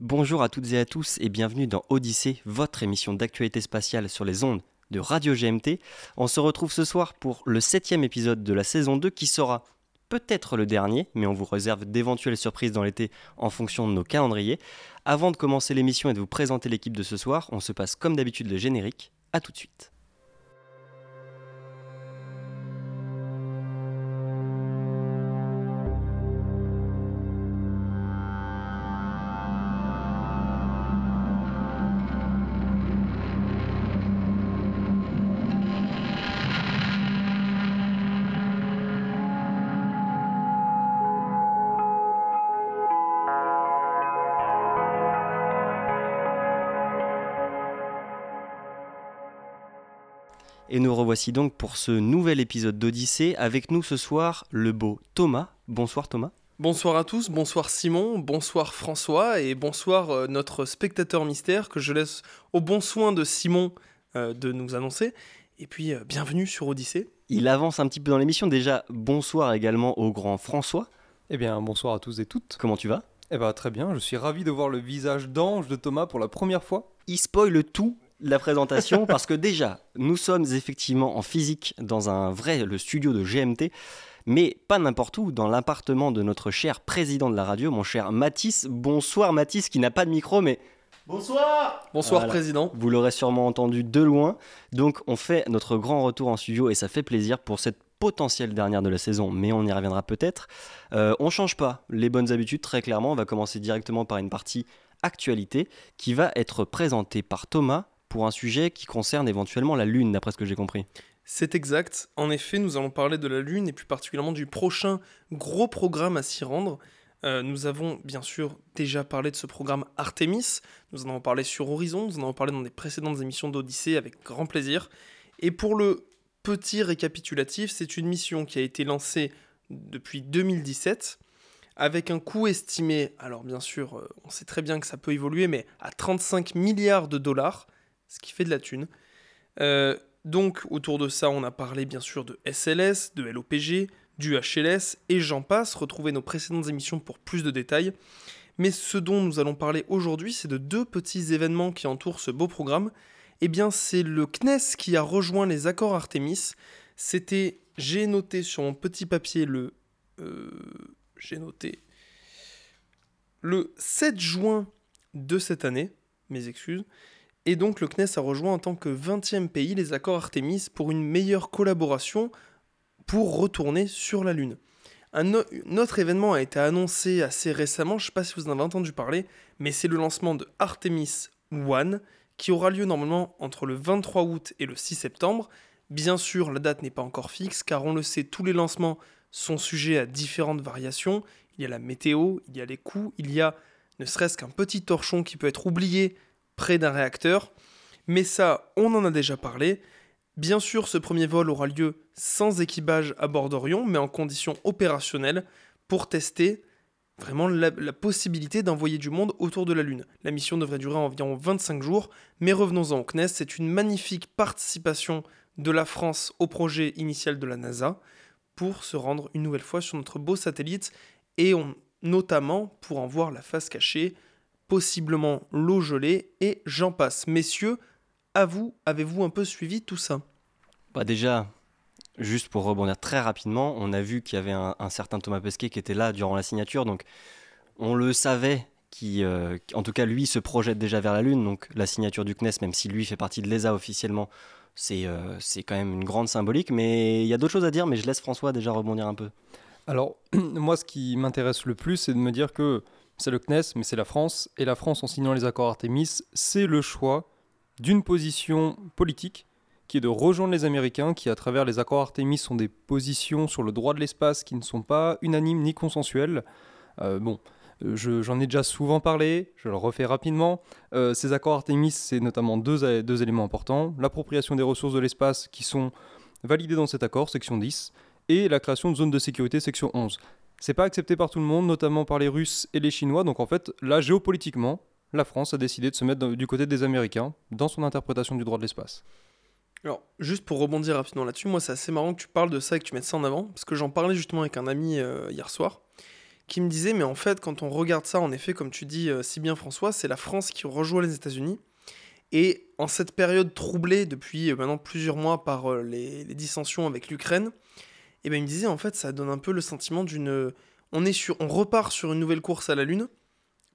Bonjour à toutes et à tous et bienvenue dans Odyssée, votre émission d'actualité spatiale sur les ondes de Radio GMT. On se retrouve ce soir pour le septième épisode de la saison 2 qui sera peut-être le dernier, mais on vous réserve d'éventuelles surprises dans l'été en fonction de nos calendriers. Avant de commencer l'émission et de vous présenter l'équipe de ce soir, on se passe comme d'habitude le générique. A tout de suite. Revoici donc pour ce nouvel épisode d'Odyssée. Avec nous ce soir, le beau Thomas. Bonsoir Thomas. Bonsoir à tous, bonsoir Simon, bonsoir François et bonsoir euh, notre spectateur mystère que je laisse au bon soin de Simon euh, de nous annoncer. Et puis euh, bienvenue sur Odyssée. Il avance un petit peu dans l'émission. Déjà, bonsoir également au grand François. Eh bien, bonsoir à tous et toutes. Comment tu vas? Eh bien, très bien. Je suis ravi de voir le visage d'ange de Thomas pour la première fois. Il spoil tout la présentation parce que déjà, nous sommes effectivement en physique dans un vrai, le studio de GMT, mais pas n'importe où, dans l'appartement de notre cher président de la radio, mon cher Mathis. Bonsoir Mathis, qui n'a pas de micro, mais Bonsoir Bonsoir Voilà. Président. vous l'aurez sûrement entendu de loin. Donc on fait notre grand retour en studio et ça fait plaisir pour cette potentielle dernière de la saison, mais on y reviendra peut-être. Euh, on change pas les bonnes habitudes, très clairement. On va commencer directement par une partie actualité qui va être présentée par Thomas pour un sujet qui concerne éventuellement la Lune, d'après ce que j'ai compris. C'est exact. En effet, nous allons parler de la Lune et plus particulièrement du prochain gros programme à s'y rendre. Euh, nous avons bien sûr déjà parlé de ce programme Artemis. Nous en avons parlé sur Horizon. Nous en avons parlé dans des précédentes émissions d'Odyssée avec grand plaisir. Et pour le petit récapitulatif, c'est une mission qui a été lancée depuis 2017 avec un coût estimé, alors bien sûr, euh, on sait très bien que ça peut évoluer, mais à 35 milliards de dollars, ce qui fait de la thune. Euh, donc autour de ça, on a parlé bien sûr de SLS, de LOPG, du HLS et j'en passe. Retrouvez nos précédentes émissions pour plus de détails. Mais ce dont nous allons parler aujourd'hui, c'est de deux petits événements qui entourent ce beau programme. Eh bien, c'est le CNES qui a rejoint les accords Artemis. C'était, j'ai noté sur mon petit papier le, euh, j'ai noté le 7 juin de cette année. Mes excuses. Et donc le CNES a rejoint en tant que 20e pays les accords Artemis pour une meilleure collaboration pour retourner sur la Lune. Un, autre événement a été annoncé assez récemment, je ne sais pas si vous en avez entendu parler, mais c'est le lancement de Artemis One qui aura lieu normalement entre le 23 août et le 6 septembre. Bien sûr, la date n'est pas encore fixe car on le sait, tous les lancements sont sujets à différentes variations. Il y a la météo, il y a les coûts, il y a ne serait-ce qu'un petit torchon qui peut être oublié près d'un réacteur. Mais ça, on en a déjà parlé. Bien sûr, ce premier vol aura lieu sans équipage à bord d'Orion, mais en conditions opérationnelles pour tester vraiment la, possibilité d'envoyer du monde autour de la Lune. La mission devrait durer environ 25 jours, mais revenons-en au CNES, c'est une magnifique participation de la France au projet initial de la NASA pour se rendre une nouvelle fois sur notre beau satellite et notamment pour en voir la face cachée, possiblement l'eau gelée et j'en passe. Messieurs, à vous, avez-vous un peu suivi tout ça? Bah déjà, juste pour rebondir très rapidement, on a vu qu'il y avait un, un certain Thomas Pesquet qui était là durant la signature, donc on le savait, qui, euh, qui- en tout cas lui se projette déjà vers la Lune, donc la signature du CNES, même si lui fait partie de l'ESA officiellement, c'est euh, c'est quand même une grande symbolique, mais il y a d'autres choses à dire, mais je laisse François déjà rebondir un peu. Alors, moi, ce qui m'intéresse le plus, c'est de me dire que c'est le CNES, mais c'est la France. Et la France, en signant les accords Artemis, c'est le choix d'une position politique qui est de rejoindre les Américains, qui, à travers les accords Artemis, sont des positions sur le droit de l'espace qui ne sont pas unanimes ni consensuelles. Euh, bon, euh, je- j'en ai déjà souvent parlé, je le refais rapidement. Euh, ces accords Artemis, c'est notamment deux éléments importants. L'appropriation des ressources de l'espace qui sont validées dans cet accord, section 10, et la création de zones de sécurité, section 11. C'est pas accepté par tout le monde, notamment par les Russes et les Chinois. Donc en fait, là, géopolitiquement, la France a décidé de se mettre du côté des Américains dans son interprétation du droit de l'espace. Alors, juste pour rebondir rapidement là-dessus, moi c'est assez marrant que tu parles de ça et que tu mettes ça en avant, parce que j'en parlais justement avec un ami euh, hier soir, qui me disait, mais en fait, quand on regarde ça, en effet, comme tu dis euh, si bien François, c'est la France qui rejoint les États-Unis. Et en cette période troublée depuis euh, maintenant plusieurs mois par les dissensions avec l'Ukraine, et ben il me disait, en fait, ça donne un peu le sentiment d'une... On, est sur, on repart sur une nouvelle course à la Lune,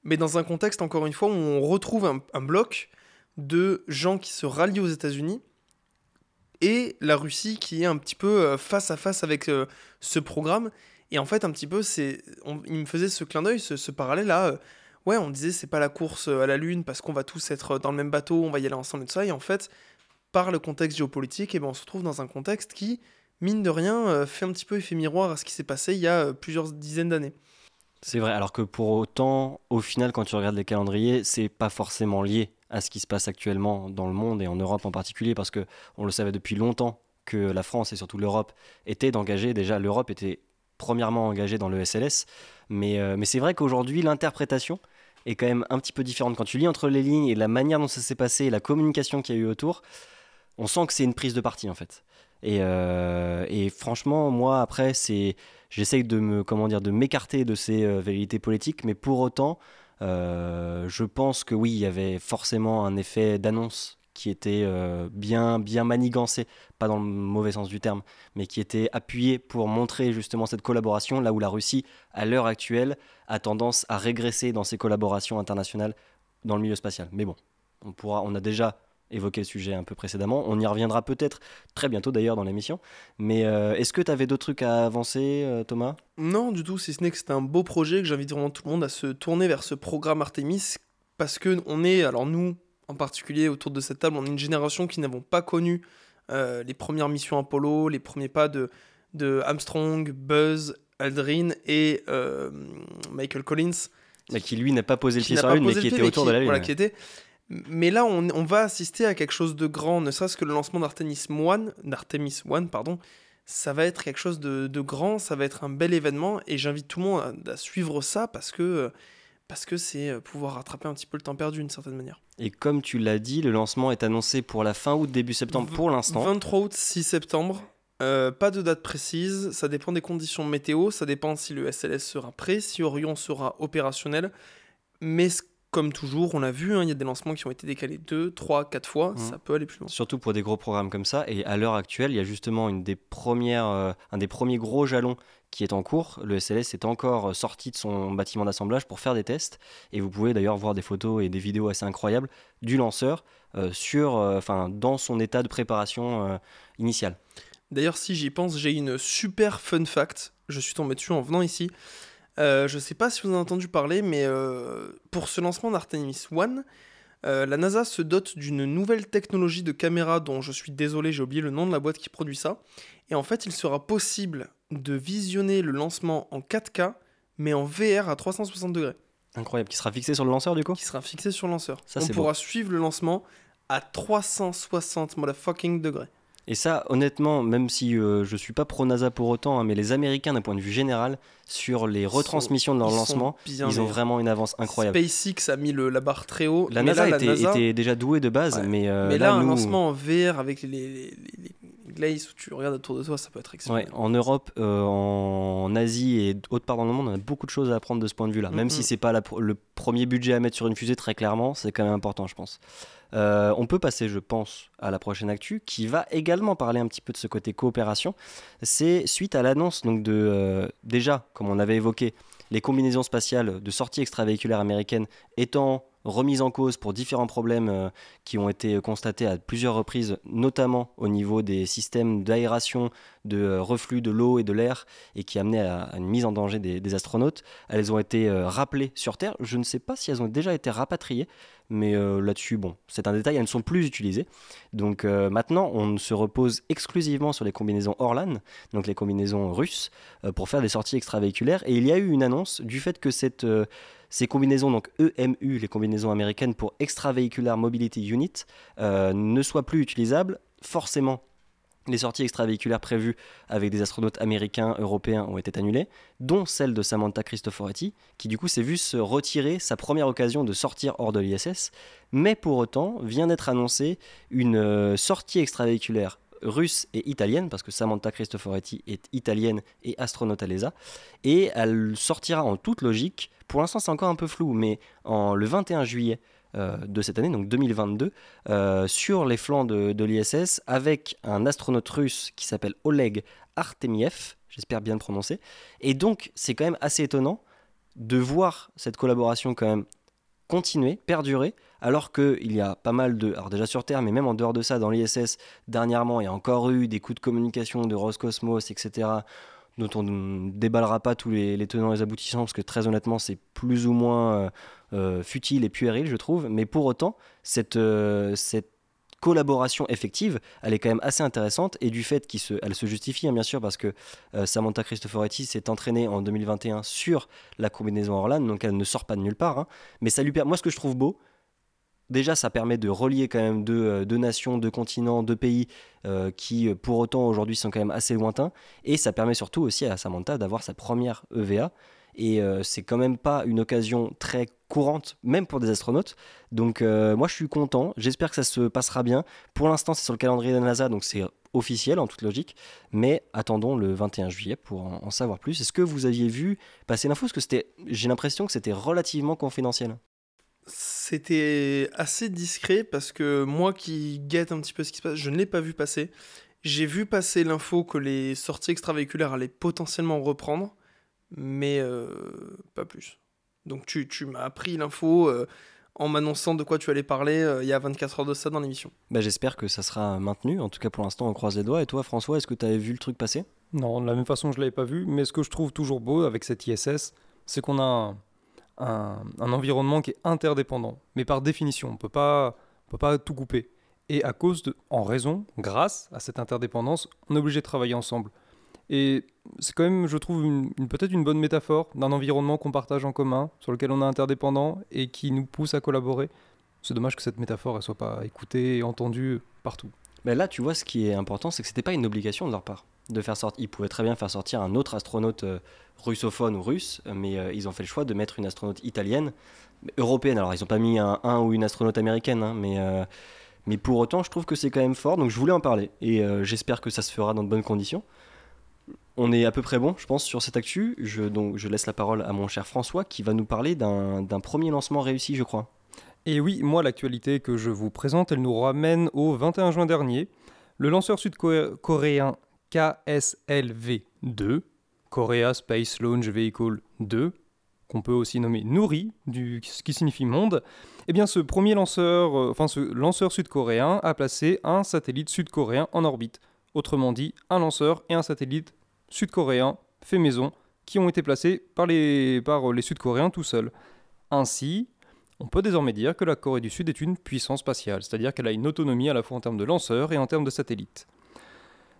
mais dans un contexte, encore une fois, où on retrouve un, bloc de gens qui se rallient aux États-Unis et la Russie qui est un petit peu euh, face à face avec euh, ce programme. Et en fait, un petit peu, c'est, il me faisait ce clin d'œil, ce, parallèle là. euh, ouais, on disait c'est pas la course euh, à la lune parce qu'on va tous être dans le même bateau, on va y aller ensemble et tout ça. Et en fait, par le contexte géopolitique, et ben on se retrouve dans un contexte qui, mine de rien, euh, fait un petit peu effet miroir à ce qui s'est passé il y a euh, plusieurs dizaines d'années. C'est vrai, alors que pour autant, au final, quand tu regardes les calendriers, c'est pas forcément lié à ce qui se passe actuellement dans le monde et en Europe en particulier, parce que on le savait depuis longtemps que la France et surtout l'Europe étaient engagées. Déjà, l'Europe était premièrement engagée dans le SLS, mais, euh, mais c'est vrai qu'aujourd'hui, l'interprétation est quand même un petit peu différente. Quand tu lis entre les lignes et la manière dont ça s'est passé, et la communication qu'il y a eu autour, on sent que c'est une prise de parti en fait. Et, euh, et franchement, moi, après, c'est j'essaye de me comment dire de m'écarter de ces euh, vérités politiques mais pour autant euh, je pense que oui il y avait forcément un effet d'annonce qui était euh, bien bien manigancé pas dans le mauvais sens du terme mais qui était appuyé pour montrer justement cette collaboration là où la Russie à l'heure actuelle a tendance à régresser dans ses collaborations internationales dans le milieu spatial. Mais bon on pourra on a déjà évoqué le sujet un peu précédemment on y reviendra peut-être très bientôt d'ailleurs dans l'émission mais euh, est-ce que tu avais d'autres trucs à avancer, euh, Thomas? Non, du tout, si ce n'est que c'est un beau projet que j'invite vraiment tout le monde à se tourner vers ce programme Artemis parce que on est, alors nous en particulier autour de cette table, on est une génération qui n'avons pas connu euh, les premières missions Apollo, les premiers pas de, de Armstrong, Buzz, Aldrin et Michael Collins. Qui lui n'a pas posé le pied sur la Lune, mais qui était autour de la Lune. voilà, qui était- Mais là, on, on va assister à quelque chose de grand, ne serait-ce que le lancement d'Artemis 1, d'Artemis 1, pardon. Ça va être quelque chose de, de grand, ça va être un bel événement, et j'invite tout le monde à, à suivre ça parce que parce que c'est euh, pouvoir rattraper un petit peu le temps perdu d'une certaine manière. Et comme tu l'as dit, le lancement est annoncé pour la fin août, début septembre pour l'instant. 23 août, 6 septembre. Euh, pas de date précise, ça dépend des conditions météo, ça dépend si le SLS sera prêt, si Orion sera opérationnel. Mais c- comme toujours, on l'a vu, hein, il y a des lancements qui ont été décalés 2, 3, 4 fois, Mhm. ça peut aller plus loin. Surtout pour des gros programmes comme ça. Et à l'heure actuelle, il y a justement une des premières, euh, un des premiers gros jalons qui est en cours. Le SLS est encore euh, sorti de son bâtiment d'assemblage pour faire des tests. Et vous pouvez d'ailleurs voir des photos et des vidéos assez incroyables du lanceur euh, sur, euh, dans son état de préparation initiale. D'ailleurs, si j'y pense, j'ai une super fun fact. Je suis tombé dessus en venant ici. Euh, je sais pas si vous en avez entendu parler, mais euh, pour ce lancement d'Artemis 1, euh, la NASA se dote d'une nouvelle technologie de caméra dont je suis désolé, j'ai oublié le nom de la boîte qui produit ça. Et en fait, il sera possible de visionner le lancement en 4K, mais en VR à 360 degrés, Incroyable. Qui sera fixé sur le lanceur du coup? Qui sera fixé sur le lanceur. Ça, On pourra suivre le lancement à 360 motherfucking degrés. Et ça, honnêtement, même si euh, je suis pas pro NASA pour autant, hein, mais les Américains, d'un point de vue général, sur les retransmissions de leur Ils lancement, bien ils ont vraiment une avance incroyable. SpaceX a mis le, la barre très haut. La mais NASA, là, était, la NASA était déjà douée de base, Ouais. mais, euh, mais là, un nous- lancement en VR avec les, les, les, les- les glazes où tu regardes autour de toi, ça peut être Ouais, exceptionnel. en Europe, euh, en Asie et autre part dans le monde, on a beaucoup de choses à apprendre de ce point de vue-là. Même si c'est pas la le premier budget à mettre sur une fusée, très clairement, c'est quand même important, je pense. Euh, on peut passer, je pense, à la prochaine actu, qui va également parler un petit peu de ce côté coopération. C'est suite à l'annonce donc de euh, déjà, comme on avait évoqué, les combinaisons spatiales de sortie extravéhiculaire américaine étant remises en cause pour différents problèmes euh, qui ont été constatés à plusieurs reprises, notamment au niveau des systèmes d'aération, de euh, reflux de l'eau et de l'air, et qui amenaient à, une mise en danger des, astronautes. Elles ont été euh, rappelées sur Terre. Je ne sais pas si elles ont déjà été rapatriées, mais là-dessus, bon, c'est un détail, elles ne sont plus utilisées. Donc maintenant, on se repose exclusivement sur les combinaisons Orlan, donc les combinaisons russes, pour faire des sorties extravéhiculaires. Et il y a eu une annonce du fait que cette, ces combinaisons, donc EMU, les combinaisons américaines pour Extravehicular Mobility Unit, euh, ne soient plus utilisables. Forcément, les sorties extravéhiculaires prévues avec des astronautes américains, européens ont été annulées, dont celle de Samantha Cristoforetti, qui du coup s'est vu se retirer sa première occasion de sortir hors de l'ISS, mais pour autant vient d'être annoncée une euh, sortie extravéhiculaire russe et italienne, parce que Samantha Cristoforetti est italienne et astronaute à l'ESA. Et elle sortira en toute logique, pour l'instant c'est encore un peu flou, mais en, le 21 juillet euh, de cette année, donc 2022, euh, sur les flancs de, de l'ISS, avec un astronaute russe qui s'appelle Oleg Artemiev, j'espère bien le prononcer. Et donc c'est quand même assez étonnant de voir cette collaboration quand même continuer, perdurer, alors qu'il y a pas mal de... Alors déjà sur Terre, mais même en dehors de ça, dans l'ISS, dernièrement, il y a encore eu des coups de communication de Roscosmos, etc., dont on ne déballera pas tous les, tenants et les aboutissants, parce que très honnêtement, c'est plus ou moins euh, euh, futile et puéril, je trouve. Mais pour autant, cette, euh, cette collaboration effective, elle est quand même assez intéressante et du fait qu'elle se, se justifie hein, bien sûr parce que Samantha Cristoforetti s'est entraînée en 2021 sur la combinaison Orlan, donc elle ne sort pas de nulle part. Hein. mais ça lui permet, moi ce que je trouve beau, déjà ça permet de relier quand même deux, euh, nations, deux continents, deux pays euh, qui pour autant aujourd'hui sont quand même assez lointains et ça permet surtout aussi à Samantha d'avoir sa première EVA et euh, c'est quand même pas une occasion très courante, même pour des astronautes. Donc euh, moi je suis content, j'espère que ça se passera bien. Pour l'instant c'est sur le calendrier de la NASA, donc c'est officiel en toute logique, mais attendons le 21 juillet pour en, savoir plus. Est-ce que vous aviez vu passer l'info? Parce que j'ai l'impression que c'était relativement confidentiel. C'était assez discret parce que moi qui guette un petit peu ce qui se passe, je ne l'ai pas vu passer. J'ai vu passer l'info que les sorties extravéhiculaires allaient potentiellement reprendre mais euh, pas plus. Donc tu, tu m'as appris l'info euh, en m'annonçant de quoi tu allais parler euh, il y a 24 heures de ça dans l'émission. Bah, J'espère que ça sera maintenu, en tout cas pour l'instant on croise les doigts. Et toi François, est-ce que tu avais vu le truc passer? Non, de la même façon je ne l'avais pas vu, mais ce que je trouve toujours beau avec cette ISS, c'est qu'on a un, un, environnement qui est interdépendant. Mais par définition, on ne peut pas tout couper. Et à cause de, en raison, grâce à cette interdépendance, on est obligé de travailler ensemble. Et c'est quand même, je trouve, peut-être une bonne métaphore d'un environnement qu'on partage en commun, sur lequel on est interdépendant et qui nous pousse à collaborer. C'est dommage que cette métaphore ne soit pas écoutée et entendue partout. Mais là, tu vois, ce qui est important, c'est que c'était pas une obligation de leur part de faire sortir. Ils pouvaient très bien faire sortir un autre astronaute euh, russophone ou russe, mais euh, ils ont fait le choix de mettre une astronaute italienne, européenne. Alors, ils n'ont pas mis un, ou une astronaute américaine, hein, mais, euh, mais pour autant, je trouve que c'est quand même fort. Donc, je voulais en parler et j'espère que ça se fera dans de bonnes conditions. On est à peu près bon, je pense, sur cette actu. Donc, je laisse la parole à mon cher François qui va nous parler d'un premier lancement réussi, je crois. Et oui, moi, l'actualité que je vous présente, elle nous ramène au 21 juin dernier. Le lanceur sud-coréen KSLV-2, Korea Space Launch Vehicle 2, qu'on peut aussi nommer Nouri, du, ce qui signifie monde, eh bien ce premier lanceur, euh, enfin ce lanceur sud-coréen a placé un satellite sud-coréen en orbite. Autrement dit, un lanceur et un satellite sud-coréens fait maison qui ont été placés par les, par les Sud-Coréens tout seuls. Ainsi, on peut désormais dire que la Corée du Sud est une puissance spatiale, c'est-à-dire qu'elle a une autonomie à la fois en termes de lanceurs et en termes de satellites.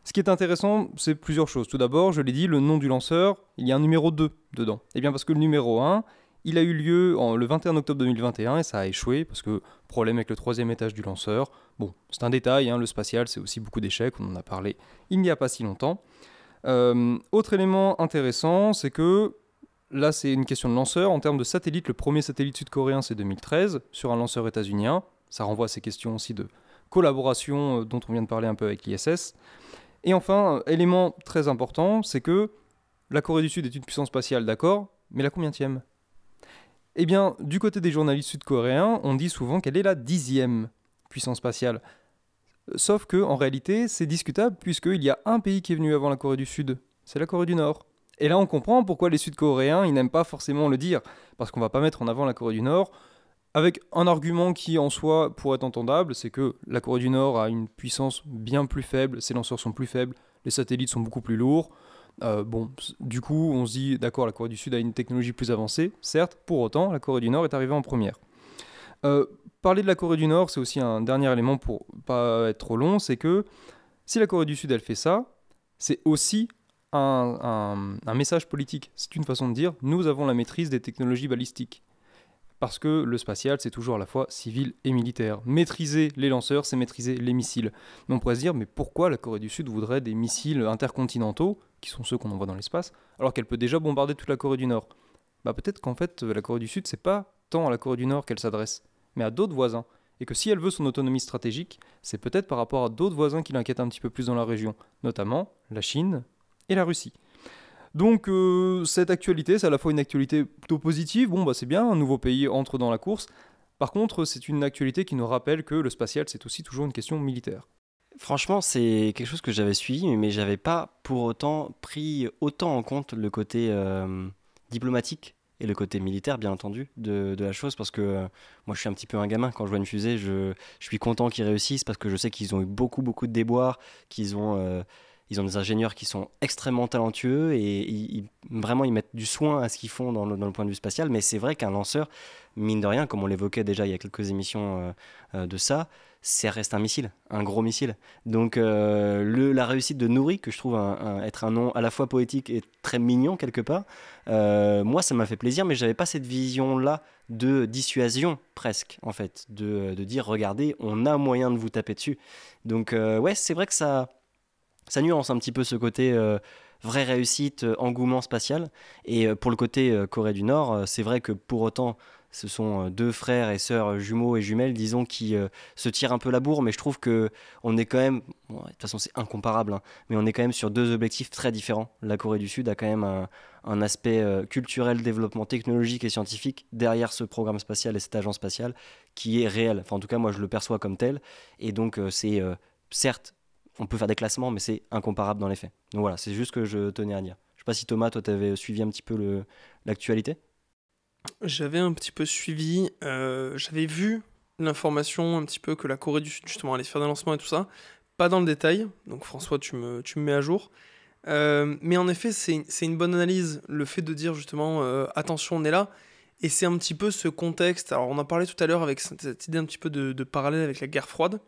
Ce qui est intéressant, c'est plusieurs choses. Tout d'abord, je l'ai dit, le nom du lanceur, il y a un numéro 2 dedans. Eh bien parce que le numéro 1, il a eu lieu le 21 octobre 2021 et ça a échoué parce que problème avec le troisième étage du lanceur. Bon, c'est un détail, hein, le spatial, c'est aussi beaucoup d'échecs, on en a parlé il n'y a pas si longtemps. Euh, autre élément intéressant, c'est que là, c'est une question de lanceur. En termes de satellite, le premier satellite sud-coréen, c'est 2013, sur un lanceur états-unien. Ça renvoie à ces questions aussi de collaboration euh, dont on vient de parler un peu avec l'ISS. Et enfin, élément très important, c'est que la Corée du Sud est une puissance spatiale, d'accord, mais la combienième Eh bien, du côté des journalistes sud-coréens, on dit souvent qu'elle est la dixième puissance spatiale. Sauf que en réalité, c'est discutable puisqu'il y a un pays qui est venu avant la Corée du Sud, c'est la Corée du Nord. Et là, on comprend pourquoi les Sud-Coréens, ils n'aiment pas forcément le dire, parce qu'on va pas mettre en avant la Corée du Nord, avec un argument qui en soi pourrait être entendable, c'est que la Corée du Nord a une puissance bien plus faible, ses lanceurs sont plus faibles, les satellites sont beaucoup plus lourds. Euh, bon, du coup, on se dit, d'accord, la Corée du Sud a une technologie plus avancée, certes, pour autant, la Corée du Nord est arrivée en première. Euh, parler de la Corée du Nord, c'est aussi un dernier élément pour pas être trop long, c'est que si la Corée du Sud elle fait ça, c'est aussi un, message politique. C'est une façon de dire nous avons la maîtrise des technologies balistiques. Parce que le spatial, c'est toujours à la fois civil et militaire. Maîtriser les lanceurs, c'est maîtriser les missiles. Mais on pourrait se dire, mais pourquoi la Corée du Sud voudrait des missiles intercontinentaux, qui sont ceux qu'on envoie dans l'espace, alors qu'elle peut déjà bombarder toute la Corée du Nord? Bah peut-être qu'en fait, la Corée du Sud, c'est pas tant à la Corée du Nord qu'elle s'adresse mais à d'autres voisins. et que si elle veut son autonomie stratégique, c'est peut-être par rapport à d'autres voisins qui l'inquiètent un petit peu plus dans la région, notamment la Chine et la Russie. Donc euh, cette actualité, c'est à la fois une actualité plutôt positive, bon bah c'est bien, un nouveau pays entre dans la course. Par contre, c'est une actualité qui nous rappelle que le spatial, c'est aussi toujours une question militaire. Franchement, c'est quelque chose que j'avais suivi, mais j'avais pas pour autant pris autant en compte le côté euh, diplomatique et le côté militaire, bien entendu, de, la chose, parce que euh, moi je suis un petit peu un gamin, quand je vois une fusée, je, je suis content qu'ils réussissent, parce que je sais qu'ils ont eu beaucoup, beaucoup de déboires, qu'ils ont ils ont des ingénieurs qui sont extrêmement talentueux et vraiment ils mettent du soin à ce qu'ils font dans le, point de vue spatial. Mais c'est vrai qu'un lanceur, mine de rien, comme on l'évoquait déjà il y a quelques émissions euh, euh, de ça, ça reste un missile, un gros missile. Donc euh, la réussite de Nouri, que je trouve être un nom à la fois poétique et très mignon quelque part, moi ça m'a fait plaisir, mais j'avais pas cette vision-là de dissuasion presque en fait, de, dire regardez, on a moyen de vous taper dessus. Donc ouais, c'est vrai que ça ça nuance un petit peu ce côté euh, vraie réussite, euh, engouement spatial. Et euh, pour le côté Corée du Nord, c'est vrai que pour autant, ce sont deux frères et sœurs jumeaux et jumelles, disons, qui se tirent un peu la bourre, mais je trouve que on est quand même, de toute façon c'est incomparable, hein, mais on est quand même sur deux objectifs très différents. La Corée du Sud a quand même un, un aspect culturel, développement technologique et scientifique derrière ce programme spatial et cette agence spatiale qui est réel. Enfin, en tout cas, moi je le perçois comme tel. Et donc c'est certes on peut faire des classements, mais c'est incomparable dans les faits. Donc voilà, c'est juste ce que je tenais à dire. Je sais pas si Thomas, toi, tu avais suivi un petit peu l'actualité? J'avais un petit peu suivi, euh, j'avais vu l'information un petit peu que la Corée du Sud, justement, allait faire des lancements et tout ça. Pas dans le détail, donc François, tu me, tu me mets à jour. Euh, mais en effet, c'est une bonne analyse, le fait de dire justement, euh, attention, on est là. Et c'est un petit peu ce contexte. Alors, on en parlait tout à l'heure avec cette, idée un petit peu de, de parallèle avec la guerre froide.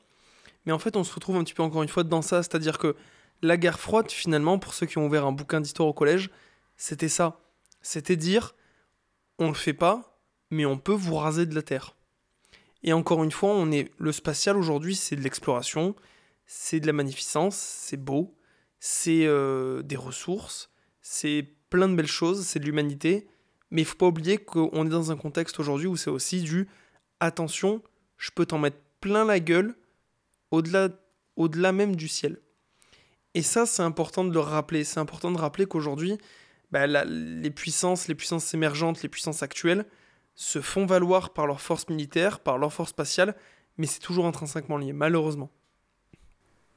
Mais en fait, on se retrouve un petit peu encore une fois dans ça, c'est-à-dire que la guerre froide, finalement, pour ceux qui ont ouvert un bouquin d'histoire au collège, c'était ça. C'était dire, on le fait pas, mais on peut vous raser de la Terre. Et encore une fois, on est le spatial aujourd'hui, c'est de l'exploration, c'est de la magnificence, c'est beau, c'est euh, des ressources, c'est plein de belles choses, c'est de l'humanité. Mais il faut pas oublier qu'on est dans un contexte aujourd'hui où c'est aussi du attention, je peux t'en mettre plein la gueule, au-delà au -delà même du ciel. Et ça, c'est important de le rappeler. C'est important de rappeler qu'aujourd'hui, bah, les puissances, les puissances émergentes, les puissances actuelles, se font valoir par leur force militaire, par leur force spatiale, mais c'est toujours intrinsèquement lié, malheureusement.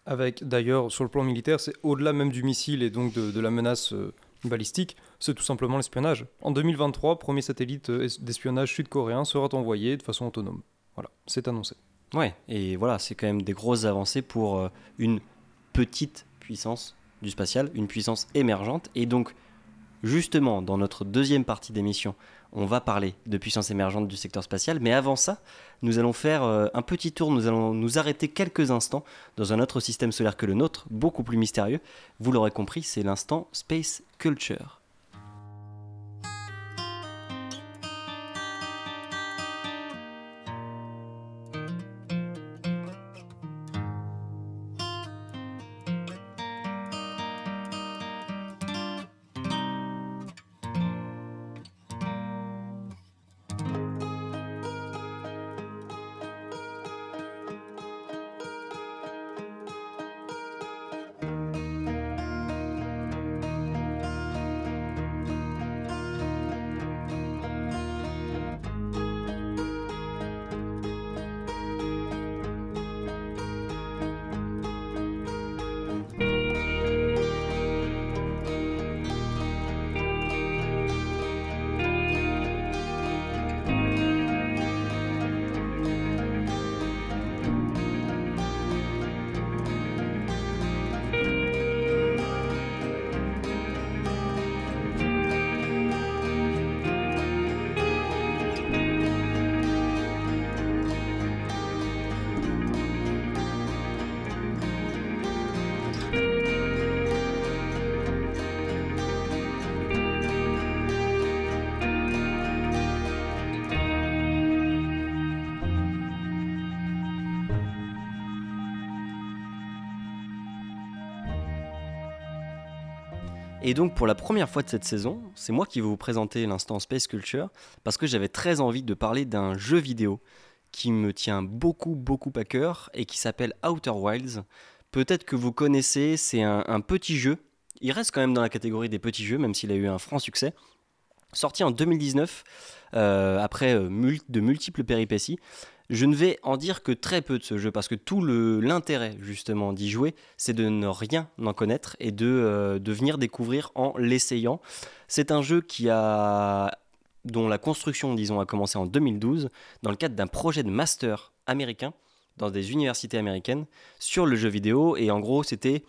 Avec d'ailleurs, sur le plan militaire, c'est au-delà même du missile et donc de, la menace euh, balistique, c'est tout simplement l'espionnage. En 2023, premier satellite euh, d'espionnage sud-coréen sera envoyé de façon autonome. Voilà, c'est annoncé. Ouais, et voilà, c'est quand même des grosses avancées pour euh, une petite puissance du spatial, une puissance émergente. Et donc, justement, dans notre deuxième partie d'émission, on va parler de puissance émergente du secteur spatial. Mais avant ça, nous allons faire euh, un petit tour, nous allons nous arrêter quelques instants dans un autre système solaire que le nôtre, beaucoup plus mystérieux. Vous l'aurez compris, c'est l'instant Space Culture. Et donc pour la première fois de cette saison, c'est moi qui vais vous présenter l'instant Space Culture parce que j'avais très envie de parler d'un jeu vidéo qui me tient beaucoup, beaucoup à cœur et qui s'appelle Outer Wilds. Peut-être que vous connaissez, c'est un, petit jeu. Il reste quand même dans la catégorie des petits jeux, même s'il a eu un franc succès. Sorti en 2019, euh, après euh, de multiples péripéties. Je ne vais en dire que très peu de ce jeu parce que tout l'intérêt justement d'y jouer, c'est de ne rien en connaître et de, euh, de venir découvrir en l'essayant. C'est un jeu qui a dont la construction, disons, a commencé en 2012 dans le cadre d'un projet de master américain dans des universités américaines sur le jeu vidéo. Et en gros, c'était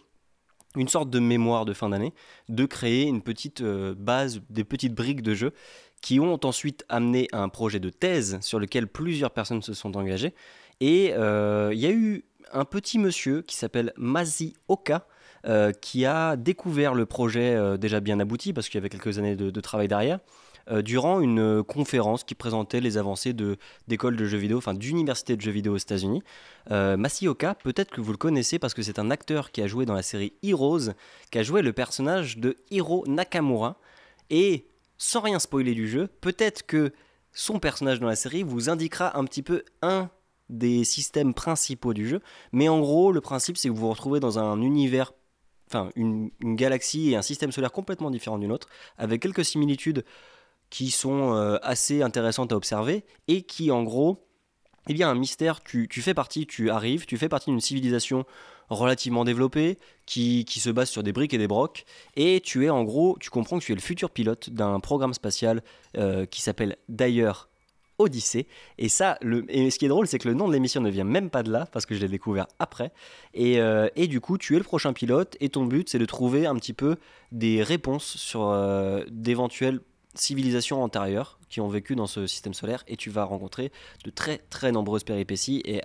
une sorte de mémoire de fin d'année, de créer une petite euh, base, des petites briques de jeu qui ont ensuite amené un projet de thèse sur lequel plusieurs personnes se sont engagées. Et euh, il y a eu un petit monsieur qui s'appelle Mazi Oka, euh, qui a découvert le projet déjà bien abouti, parce qu'il y avait quelques années de travail derrière, euh, durant une euh, conférence qui présentait les avancées d'écoles de, jeux vidéo, enfin d'universités de jeux vidéo aux États-Unis. Euh, Masioka, peut-être que vous le connaissez parce que c'est un acteur qui a joué dans la série Heroes, qui a joué le personnage de Hiro Nakamura. Et sans rien spoiler du jeu, peut-être que son personnage dans la série vous indiquera un petit peu un des systèmes principaux du jeu. Mais en gros, le principe, c'est que vous vous retrouvez dans un univers, enfin une, galaxie et un système solaire complètement différent d'une autre, avec quelques similitudes qui sont euh, assez intéressantes à observer et qui, en gros, eh bien, un mystère, tu, tu fais partie, tu arrives, tu fais partie d'une civilisation relativement développée, qui, qui, se base sur des briques et des brocs, et tu es en gros, tu comprends que tu es le futur pilote d'un programme spatial euh, qui s'appelle d'ailleurs Odyssée. Et ça, le, et ce qui est drôle, c'est que le nom de l'émission ne vient même pas de là, parce que je l'ai découvert après. Et, euh, et, du coup, tu es le prochain pilote, et ton but, c'est de trouver un petit peu des réponses sur d'éventuels civilisations antérieures qui ont vécu dans ce système solaire et tu vas rencontrer de très très nombreuses péripéties et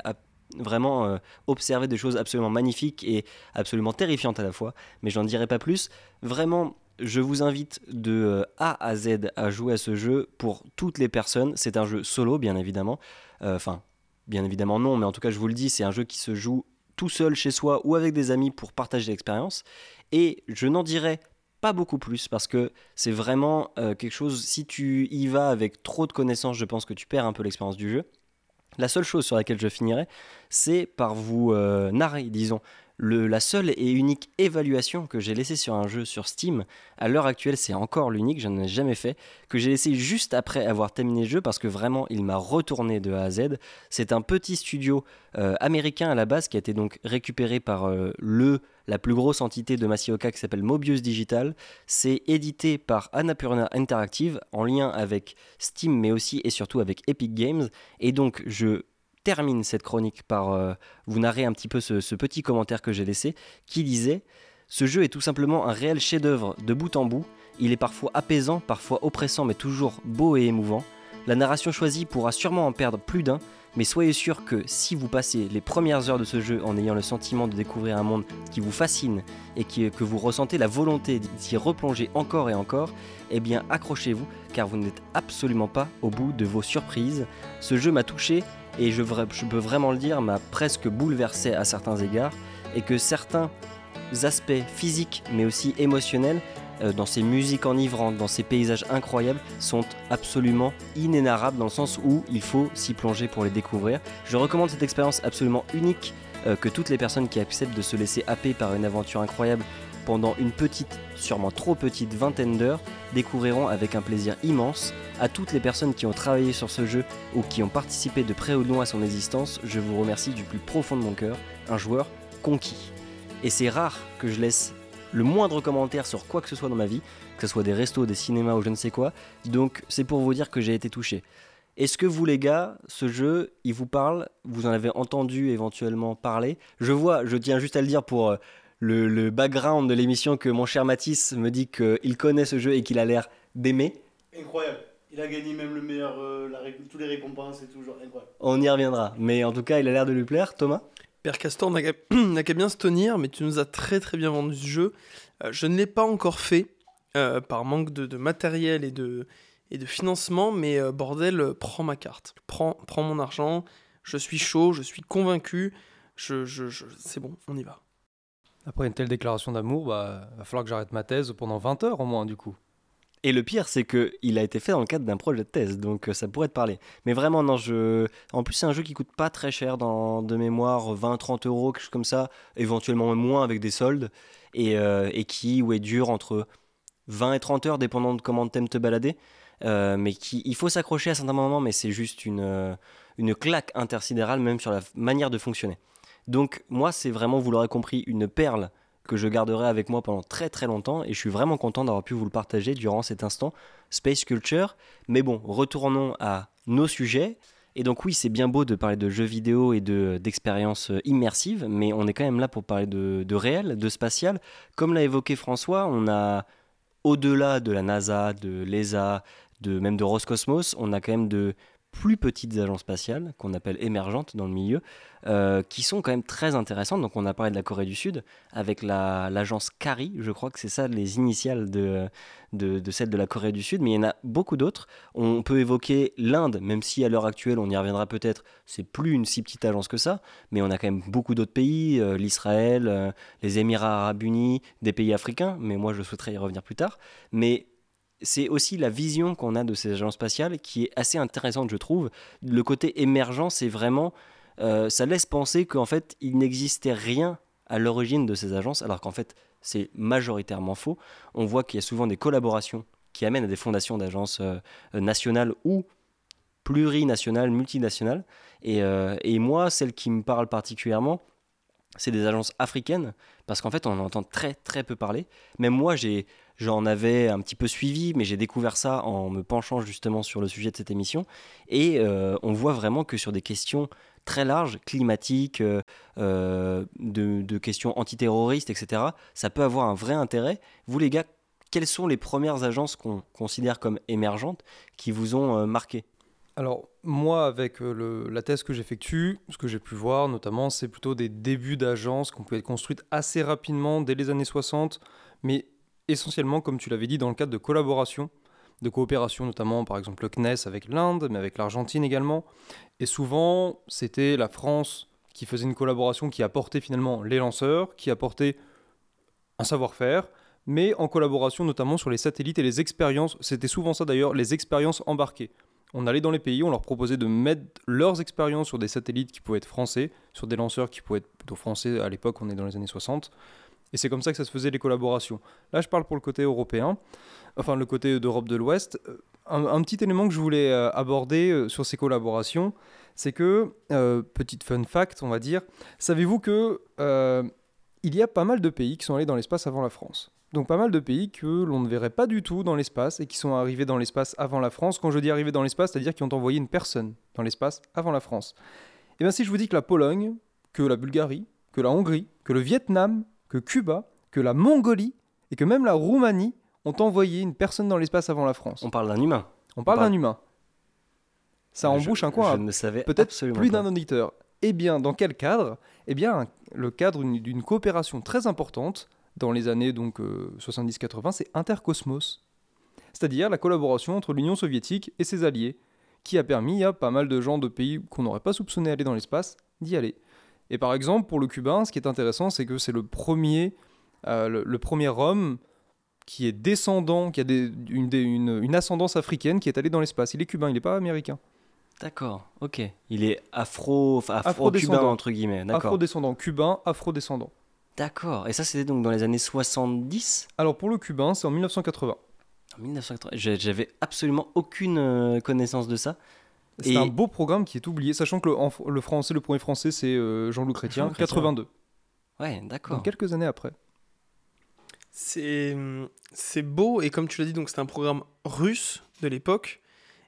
vraiment euh, observer des choses absolument magnifiques et absolument terrifiantes à la fois. Mais j'en dirai pas plus. Vraiment, je vous invite de euh, A à Z à jouer à ce jeu pour toutes les personnes. C'est un jeu solo, bien évidemment. Euh, enfin, bien évidemment non, mais en tout cas, je vous le dis, c'est un jeu qui se joue tout seul chez soi ou avec des amis pour partager l'expérience. Et je n'en dirai pas beaucoup plus parce que c'est vraiment euh, quelque chose, si tu y vas avec trop de connaissances, je pense que tu perds un peu l'expérience du jeu. La seule chose sur laquelle je finirai, c'est par vous euh, narrer, disons, la seule et unique évaluation que j'ai laissée sur un jeu sur Steam, à l'heure actuelle c'est encore l'unique, je n'en ai jamais fait, que j'ai laissé juste après avoir terminé le jeu parce que vraiment il m'a retourné de A à Z. C'est un petit studio euh, américain à la base qui a été donc récupéré par euh, le la plus grosse entité de Masioka qui s'appelle Mobius Digital. C'est édité par Annapurna Interactive en lien avec Steam mais aussi et surtout avec Epic Games. Et donc je termine cette chronique par euh, vous narrer un petit peu ce, petit commentaire que j'ai laissé, qui disait Ce jeu est tout simplement un réel chef-d'œuvre de bout en bout. Il est parfois apaisant, parfois oppressant, mais toujours beau et émouvant. La narration choisie pourra sûrement en perdre plus d'un, mais soyez sûr que si vous passez les premières heures de ce jeu en ayant le sentiment de découvrir un monde qui vous fascine et que vous ressentez la volonté d'y replonger encore et encore, eh bien accrochez-vous car vous n'êtes absolument pas au bout de vos surprises. Ce jeu m'a touché et je, peux vraiment le dire, m'a presque bouleversé à certains égards, et que certains aspects physiques mais aussi émotionnels euh, dans ces musiques enivrantes, dans ces paysages incroyables, sont absolument inénarrables dans le sens où il faut s'y plonger pour les découvrir. Je recommande cette expérience absolument unique euh, que toutes les personnes qui acceptent de se laisser happer par une aventure incroyable pendant une petite, sûrement trop petite vingtaine d'heures, découvriront avec un plaisir immense. À toutes les personnes qui ont travaillé sur ce jeu ou qui ont participé de près ou de loin à son existence, je vous remercie du plus profond de mon cœur, un joueur conquis. Et c'est rare que je laisse le moindre commentaire sur quoi que ce soit dans ma vie, que ce soit des restos, des cinémas ou je ne sais quoi, donc c'est pour vous dire que j'ai été touché. Est-ce que vous les gars, ce jeu, il vous parle? Vous en avez entendu éventuellement parler? Je vois, je tiens juste à le dire pour euh, le, background de l'émission que mon cher Mathis me dit qu'il connaît ce jeu et qu'il a l'air d'aimer. Incroyable. Il a gagné même le meilleur, euh, tous les récompenses et toujours incroyable. On y reviendra. Mais en tout cas, il a l'air de lui plaire. Thomas? Père Castor n'a qu'à bien se tenir, mais tu nous as très très bien vendu ce jeu. Euh, je ne l'ai pas encore fait euh, par manque de, matériel et de, et de financement, mais bordel, prends ma carte. Prends, prends mon argent. Je suis chaud, je suis convaincu. Je, je, je c'est bon, on y va. Après une telle déclaration d'amour, bah, va falloir que j'arrête ma thèse pendant 20 heures au moins, du coup. Et le pire, c'est que il a été fait dans le cadre d'un projet de thèse, donc euh, ça pourrait te parler. Mais vraiment, non, je. En plus, c'est un jeu qui coûte pas très cher, dans de mémoire 20-30 euros, quelque chose comme ça, éventuellement moins avec des soldes, et, euh, qui ouais, dure entre 20 et 30 heures, dépendant de comment t'aimes te balader. Euh, mais qui, il faut s'accrocher à certains moments, mais c'est juste une, une claque intersidérale, même sur la manière de fonctionner. Donc, moi, c'est vraiment, vous l'aurez compris, une perle que je garderai avec moi pendant très très longtemps et je suis vraiment content d'avoir pu vous le partager durant cet instant Space Culture. Mais bon, retournons à nos sujets. Et donc oui, c'est bien beau de parler de jeux vidéo et de- d'expériences immersives, mais on est quand même là pour parler de, de réel, de spatial. Comme l'a évoqué François, on a, au-delà de la NASA, de l'ESA, de, même de Roscosmos, on a quand même de plus petites agences spatiales, qu'on appelle émergentes dans le milieu, euh, qui sont quand même très intéressantes. Donc on a parlé de la Corée du Sud, avec la- l'agence CARI, je crois que c'est ça les initiales de, de, de celle de la Corée du Sud, mais il y en a beaucoup d'autres. On peut évoquer l'Inde, même si à l'heure actuelle, on y reviendra peut-être, c'est plus une si petite agence que ça, mais on a quand même beaucoup d'autres pays, euh, l'Israël, euh, les Émirats arabes unis, des pays africains, mais moi je souhaiterais y revenir plus tard. Mais c'est aussi la vision qu'on a de ces agences spatiales qui est assez intéressante, je trouve. Le côté émergent, c'est vraiment. euh, ça laisse penser qu'en fait, il n'existait rien à l'origine de ces agences, alors qu'en fait, c'est majoritairement faux. On voit qu'il y a souvent des collaborations qui amènent à des fondations d'agences euh, nationales ou plurinationales, multinationales. Et, euh, et moi, celle qui me parle particulièrement, c'est des agences africaines, parce qu'en fait, on en entend très très peu parler. Même moi, j'ai, j'en avais un petit peu suivi, mais j'ai découvert ça en me penchant justement sur le sujet de cette émission. Et euh, on voit vraiment que sur des questions très larges, climatiques, euh, euh, de, questions antiterroristes, etc., ça peut avoir un vrai intérêt. Vous les gars, quelles sont les premières agences qu'on considère comme émergentes qui vous ont euh, marqué? Alors, moi, avec euh, la thèse que j'effectue, ce que j'ai pu voir notamment, c'est plutôt des débuts d'agences qui ont pu être construites assez rapidement dès les années 60, mais essentiellement, comme tu l'avais dit, dans le cadre de collaboration, de coopération, notamment par exemple le CNES avec l'Inde, mais avec l'Argentine également. Et souvent, c'était la France qui faisait une collaboration qui apportait finalement les lanceurs, qui apportait un savoir-faire, mais en collaboration notamment sur les satellites et les expériences. C'était souvent ça d'ailleurs, les expériences embarquées. On allait dans les pays, on leur proposait de mettre leurs expériences sur des satellites qui pouvaient être français, sur des lanceurs qui pouvaient être plutôt français. À l'époque, on est dans les années 60. Et c'est comme ça que ça se faisait les collaborations. Là, je parle pour le côté européen, enfin le côté d'Europe de l'Ouest. Euh, Un, petit élément que je voulais euh, aborder euh, sur ces collaborations, c'est que, petite fun fact, on va dire, savez-vous que il y a pas mal de pays qui sont allés dans l'espace avant la France? Donc pas mal de pays que l'on ne verrait pas du tout dans l'espace et qui sont arrivés dans l'espace avant la France. Quand je dis arrivés dans l'espace, c'est-à-dire qu'ils ont envoyé une personne dans l'espace avant la France. Et bien si je vous dis que la Pologne, que la Bulgarie, que la Hongrie, que le Vietnam, que Cuba, que la Mongolie et que même la Roumanie ont envoyé une personne dans l'espace avant la France. On parle d'un humain. On parle parle- d'un humain. Ça embouche un coin Je ne savais peut-être plus d'un auditeur. Eh bien, dans quel cadre? Eh bien, un- le cadre d'une coopération très importante dans les années donc euh, 70-80, c'est Intercosmos, c'est-à-dire la collaboration entre l'Union soviétique et ses alliés, qui a permis à pas mal de gens de pays qu'on n'aurait pas soupçonné aller dans l'espace d'y aller. Et par exemple, pour le cubain, ce qui est intéressant, c'est que c'est le premier, euh, le, le premier homme qui est descendant, qui a des- une, des- une- une ascendance africaine, qui est allé dans l'espace. Il est cubain, il n'est pas américain. D'accord, ok. Il est afro, afro-cubain Afro-descendant. entre guillemets. Afro-descendant, cubain, afro-descendant. D'accord. Et ça, c'était donc dans les années 70 Alors pour le cubain, c'est en 1980. En 1980. J'ai- J'avais absolument aucune euh, connaissance de ça. C'est Et- un beau programme qui est oublié, sachant que le, en- le français, le premier français, c'est euh, Jean-Loup Chrétien, Jean Chrétien. 82. Ouais, d'accord. quelques années après. C'est c'est beau et comme tu l'as dit, donc c'était un programme russe de l'époque.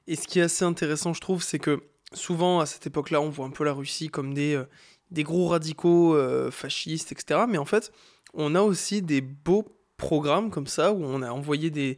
Et ce qui est assez intéressant, je trouve, c'est que souvent à cette époque-là, on voit un peu la Russie comme des, euh, des gros radicaux euh, fascistes, etc. Mais en fait, on a aussi des beaux programmes comme ça où on a envoyé des,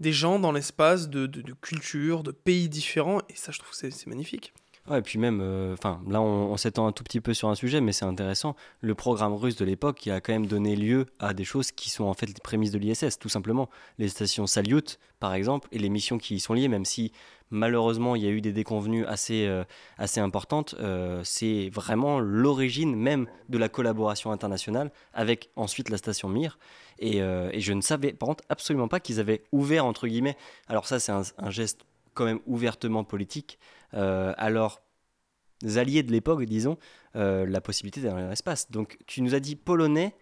des gens dans l'espace de, de, de cultures, de pays différents. Et ça, je trouve, c'est c'est magnifique. Ouais, et puis même, euh, enfin, là, on, s'étend un tout petit peu sur un sujet, mais c'est intéressant. Le programme russe de l'époque, a quand même donné lieu à des choses qui sont en fait les prémices de l'ISS, tout simplement. Les stations Salyut, par exemple, et les missions qui y sont liées, même si malheureusement il y a eu des déconvenues assez, euh, assez importantes, euh, c'est vraiment l'origine même de la collaboration internationale avec ensuite la station Mir. Et, je ne savais par contre absolument pas qu'ils avaient ouvert, entre guillemets, alors ça c'est un, geste quand même ouvertement politique, à leurs alliés de l'époque, disons, euh, la possibilité d'aller dans l'espace. Donc tu nous as dit polonais,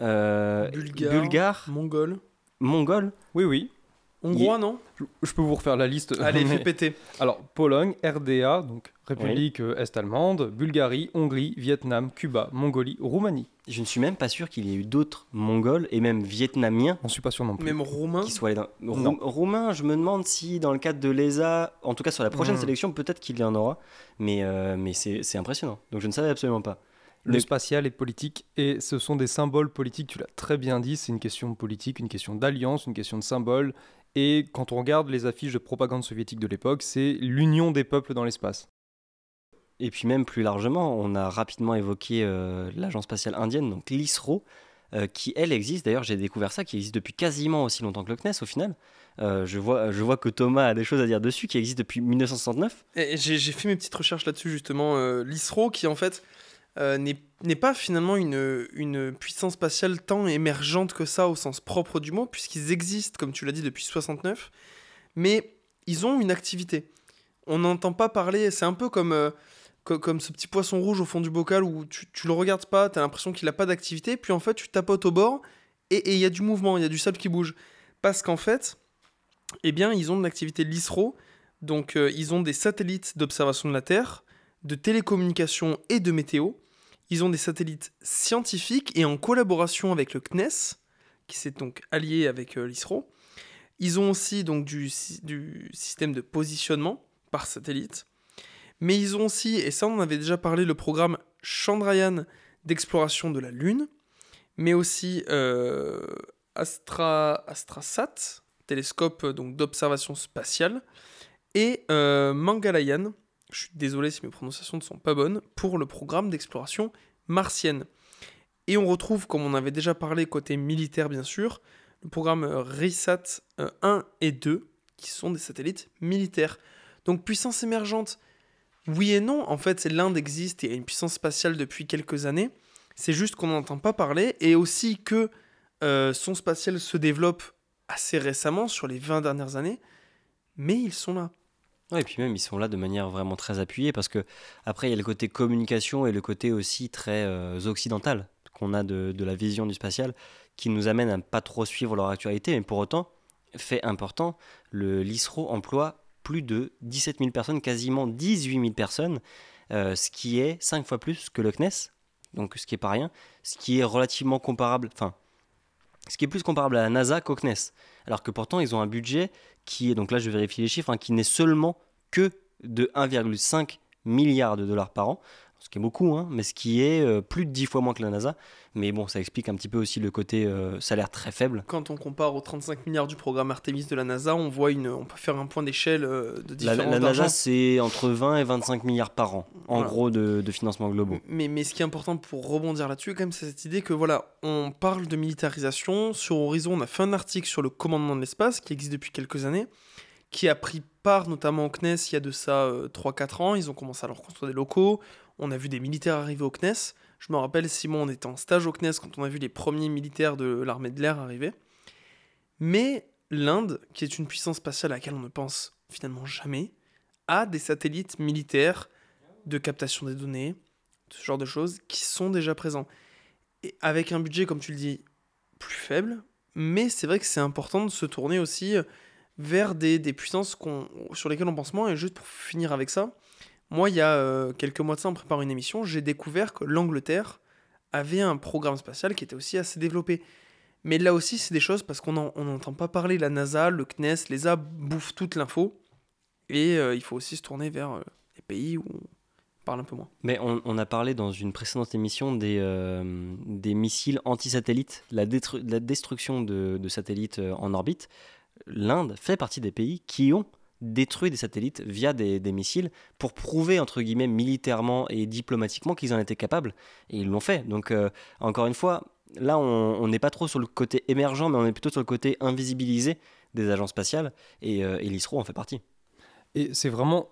euh, Bulgare. bulgare, Mongol. mongol. Oui, oui. Hongrois, non Je, je peux vous refaire la liste. Allez, fais péter. Alors, Pologne, RDA, donc République euh, Est-Allemande, Bulgarie, Hongrie, Vietnam, Cuba, Mongolie, Roumanie. Je ne suis même pas sûr qu'il y ait eu d'autres mongols et même vietnamiens J'en suis pas sûr non plus. Même roumain. qui soient allés dans. Rou- Non. Roumain, je me demande si dans le cadre de l'ESA, en tout cas sur la prochaine Hmm. sélection, peut-être qu'il y en aura. Mais, euh, mais c'est c'est impressionnant. Donc je ne savais absolument pas. Le Le- spatial est politique et ce sont des symboles politiques, tu l'as très bien dit, c'est une question politique, une question d'alliance, une question de symbole. Et quand on regarde les affiches de propagande soviétique de l'époque, c'est l'union des peuples dans l'espace. Et puis même plus largement, on a rapidement évoqué euh, l'agence spatiale indienne, donc l'ISRO, euh, qui elle existe. D'ailleurs, j'ai découvert ça, qui existe depuis quasiment aussi longtemps que le CNES au final. Euh, je, vois, je vois que Thomas a des choses à dire dessus, qui existe depuis 1969. Et J'ai fait mes petites recherches là-dessus, justement. euh, L'ISRO, qui en fait euh, n'est pas finalement une, une puissance spatiale tant émergente que ça au sens propre du mot, puisqu'ils existent, comme tu l'as dit, depuis 69, mais ils ont une activité. On n'entend pas parler, c'est un peu comme, euh, co- comme ce petit poisson rouge au fond du bocal où tu, tu le regardes pas, tu as l'impression qu'il n'a pas d'activité, puis en fait tu tapotes au bord et il y a du mouvement, il y a du sable qui bouge. Parce qu'en fait, eh bien, ils ont de l'activité l'ISRO, donc euh, ils ont des satellites d'observation de la Terre, de télécommunications et de météo. Ils ont des satellites scientifiques et en collaboration avec le CNES, qui s'est donc allié avec euh, l'ISRO. Ils ont aussi donc du, sy- du système de positionnement par satellite. Mais ils ont aussi, et ça on en avait déjà parlé, le programme Chandrayaan d'exploration de la Lune, mais aussi euh, Astra, AstraSat, télescope donc d'observation spatiale, et euh, Mangalyaan, je suis désolé si mes prononciations ne sont pas bonnes, pour le programme d'exploration martienne. Et on retrouve, comme on avait déjà parlé côté militaire bien sûr, le programme euh, RISAT euh, 1 et 2, qui sont des satellites militaires. Donc puissance émergente, oui et non, en fait l'Inde existe et a une puissance spatiale depuis quelques années, c'est juste qu'on n'entend pas parler, et aussi que euh, son spatial se développe assez récemment, sur les 20 dernières années, mais ils sont là. Ouais, et puis même, ils sont là de manière vraiment très appuyée parce que après, il y a le côté communication et le côté aussi très euh, occidental qu'on a de, la vision du spatial qui nous amène à ne pas trop suivre leur actualité. Mais pour autant, fait important, le l'ISRO emploie plus de 17 000 personnes, quasiment 18 000 personnes, euh, ce qui est 5 fois plus que le CNES, donc ce qui est pas rien, ce qui est relativement comparable, enfin, ce qui est plus comparable à la NASA qu'au CNES. Alors que pourtant, ils ont un budget qui est, donc là je vérifie les chiffres, hein, qui n'est seulement que de 1,5 milliard de dollars par an, ce qui est beaucoup, hein, mais ce qui est euh, plus de 10 fois moins que la NASA. Mais bon, ça explique un petit peu aussi le côté euh, salaire très faible. Quand on compare aux 35 milliards du programme Artemis de la NASA, on voit une, on peut faire un point d'échelle euh, de La, différence la d'argent. NASA, c'est entre 20 et 25 milliards par an, en Voilà. gros, de, de financement globaux. Mais, mais ce qui est important pour rebondir là-dessus, quand même, c'est cette idée que voilà, on parle de militarisation. Sur Horizon, on a fait un article sur le commandement de l'espace qui existe depuis quelques années, qui a pris part notamment au CNES il y a de ça euh, 3-4 ans. Ils ont commencé à leur construire des locaux. On a vu des militaires arriver au CNES. Je me rappelle, Simon, on était en stage au CNES quand on a vu les premiers militaires de l'armée de l'air arriver. Mais l'Inde, qui est une puissance spatiale à laquelle on ne pense finalement jamais, a des satellites militaires de captation des données, ce genre de choses, qui sont déjà présents. Avec un budget, comme tu le dis, plus faible, mais c'est vrai que c'est important de se tourner aussi vers des, des puissances sur lesquelles on pense moins. Et juste pour finir avec ça, moi, il y a euh, quelques mois de ça, en préparant une émission, j'ai découvert que l'Angleterre avait un programme spatial qui était aussi assez développé. Mais là aussi, c'est des choses parce qu'on n'en- on n'entend pas parler. La NASA, le CNES, l'ESA bouffent toute l'info. Et euh, il faut aussi se tourner vers euh, les pays où on parle un peu moins. Mais on, a parlé dans une précédente émission des, missiles anti-satellites, la, destruction de, satellites en orbite. L'Inde fait partie des pays qui ont détruit des satellites via des, missiles pour prouver, entre guillemets, militairement et diplomatiquement qu'ils en étaient capables. Et ils l'ont fait. Donc, euh, encore une fois, là, on on n'est pas trop sur le côté émergent, mais on est plutôt sur le côté invisibilisé des agences spatiales. Et, euh, et l'ISRO en fait partie. Et c'est vraiment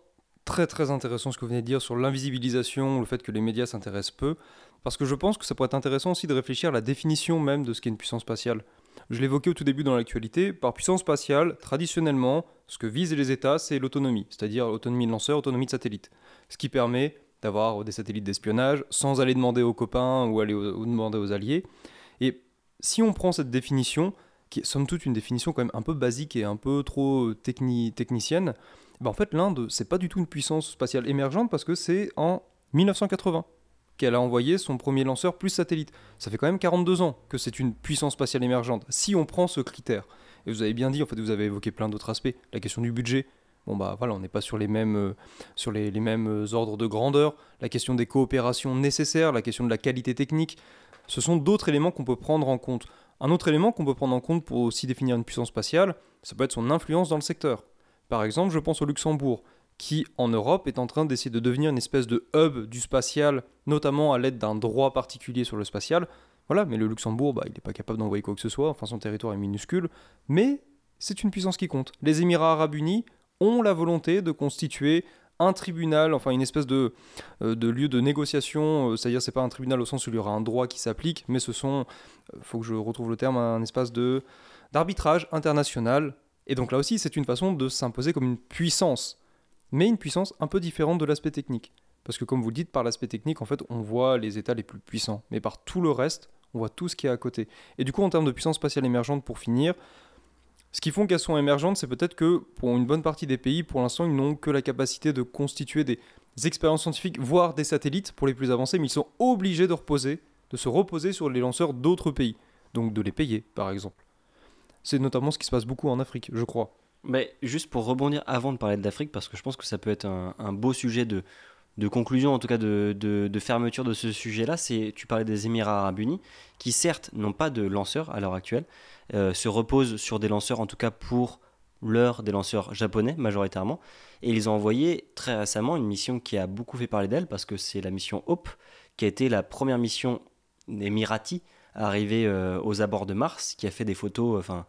très très intéressant ce que vous venez de dire sur l'invisibilisation, le fait que les médias s'intéressent peu, parce que je pense que ça pourrait être intéressant aussi de réfléchir à la définition même de ce qu'est une puissance spatiale. Je l'évoquais au tout début dans l'actualité, par puissance spatiale, traditionnellement, ce que visent les États, c'est l'autonomie, c'est-à-dire autonomie de lanceur, autonomie de satellite, ce qui permet d'avoir des satellites d'espionnage sans aller demander aux copains ou aller au- ou demander aux alliés. Et si on prend cette définition, qui est somme toute une définition quand même un peu basique et un peu trop techni- technicienne, ben en fait, l'Inde, c'est pas du tout une puissance spatiale émergente parce que c'est en 1980 qu'elle a envoyé son premier lanceur plus satellite. Ça fait quand même 42 ans que c'est une puissance spatiale émergente, si on prend ce critère. Et vous avez bien dit, en fait, vous avez évoqué plein d'autres aspects. La question du budget. Bon, bah voilà, on n'est pas sur les mêmes, euh, sur les, les mêmes euh, ordres de grandeur. La question des coopérations nécessaires, la question de la qualité technique. Ce sont d'autres éléments qu'on peut prendre en compte. Un autre élément qu'on peut prendre en compte pour aussi définir une puissance spatiale, ça peut être son influence dans le secteur. Par exemple, je pense au Luxembourg, qui en Europe est en train d'essayer de devenir une espèce de hub du spatial, notamment à l'aide d'un droit particulier sur le spatial. Voilà, mais le Luxembourg, bah, il n'est pas capable d'envoyer quoi que ce soit, enfin son territoire est minuscule, mais c'est une puissance qui compte. Les Émirats arabes unis ont la volonté de constituer un tribunal, enfin une espèce de, euh, de lieu de négociation, euh, c'est-à-dire c'est pas un tribunal au sens où il y aura un droit qui s'applique, mais ce sont, euh, faut que je retrouve le terme, un espace de d'arbitrage international. Et donc là aussi, c'est une façon de s'imposer comme une puissance, mais une puissance un peu différente de l'aspect technique. Parce que comme vous le dites, par l'aspect technique, en fait, on voit les États les plus puissants, mais par tout le reste, on voit tout ce qui est à côté. Et du coup, en termes de puissance spatiale émergente, pour finir, ce qui font qu'elles sont émergentes, c'est peut-être que pour une bonne partie des pays, pour l'instant, ils n'ont que la capacité de constituer des expériences scientifiques, voire des satellites pour les plus avancés, mais ils sont obligés de reposer, de se reposer sur les lanceurs d'autres pays, donc de les payer, par exemple. C'est notamment ce qui se passe beaucoup en Afrique, je crois. Mais juste pour rebondir avant de parler de l'Afrique, parce que je pense que ça peut être un beau sujet de, de conclusion, en tout cas de, fermeture de ce sujet-là, c'est tu parlais des Émirats arabes unis, qui certes n'ont pas de lanceurs à l'heure actuelle, euh, se reposent sur des lanceurs, en tout cas pour l'heure des lanceurs japonais majoritairement, et ils ont envoyé très récemment une mission qui a beaucoup fait parler d'elle, parce que c'est la mission Hope, qui a été la première mission émirati à arriver euh, aux abords de Mars, qui a fait des photos, enfin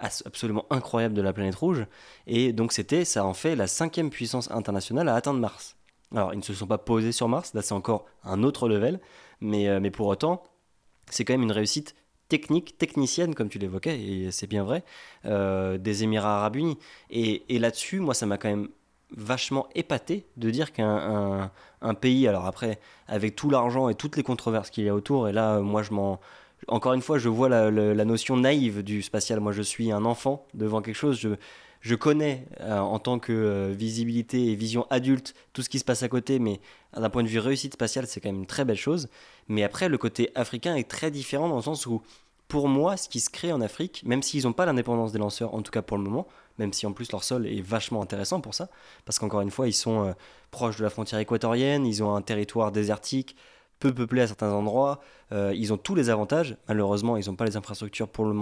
absolument incroyables de la planète rouge. Et donc c'était, ça en fait la cinquième puissance internationale à atteindre Mars. Alors ils ne se sont pas posés sur Mars, là c'est encore un autre level, mais, euh, mais pour autant, c'est quand même une réussite technique, technicienne, comme tu l'évoquais, et c'est bien vrai, euh, des Émirats arabes unis. Et, là-dessus, moi ça m'a quand même vachement épaté de dire qu'un un, pays, alors après, avec tout l'argent et toutes les controverses qu'il y a autour, et là, moi je m'en... Encore une fois, je vois la- la notion naïve du spatial. Moi, je suis un enfant devant quelque chose. Je, je connais euh, en tant que euh, visibilité et vision adulte tout ce qui se passe à côté, mais d'un point de vue réussite spatiale, c'est quand même une très belle chose. Mais après, le côté africain est très différent dans le sens où, pour moi, ce qui se crée en Afrique, même s'ils n'ont pas l'indépendance des lanceurs, en tout cas pour le moment, même si en plus leur sol est vachement intéressant pour ça, parce qu'encore une fois, ils sont euh, proches de la frontière équatorienne, ils ont un territoire désertique, peu peuplé à certains endroits, ils ont tous les avantages. Malheureusement, ils n'ont pas les infrastructures pour le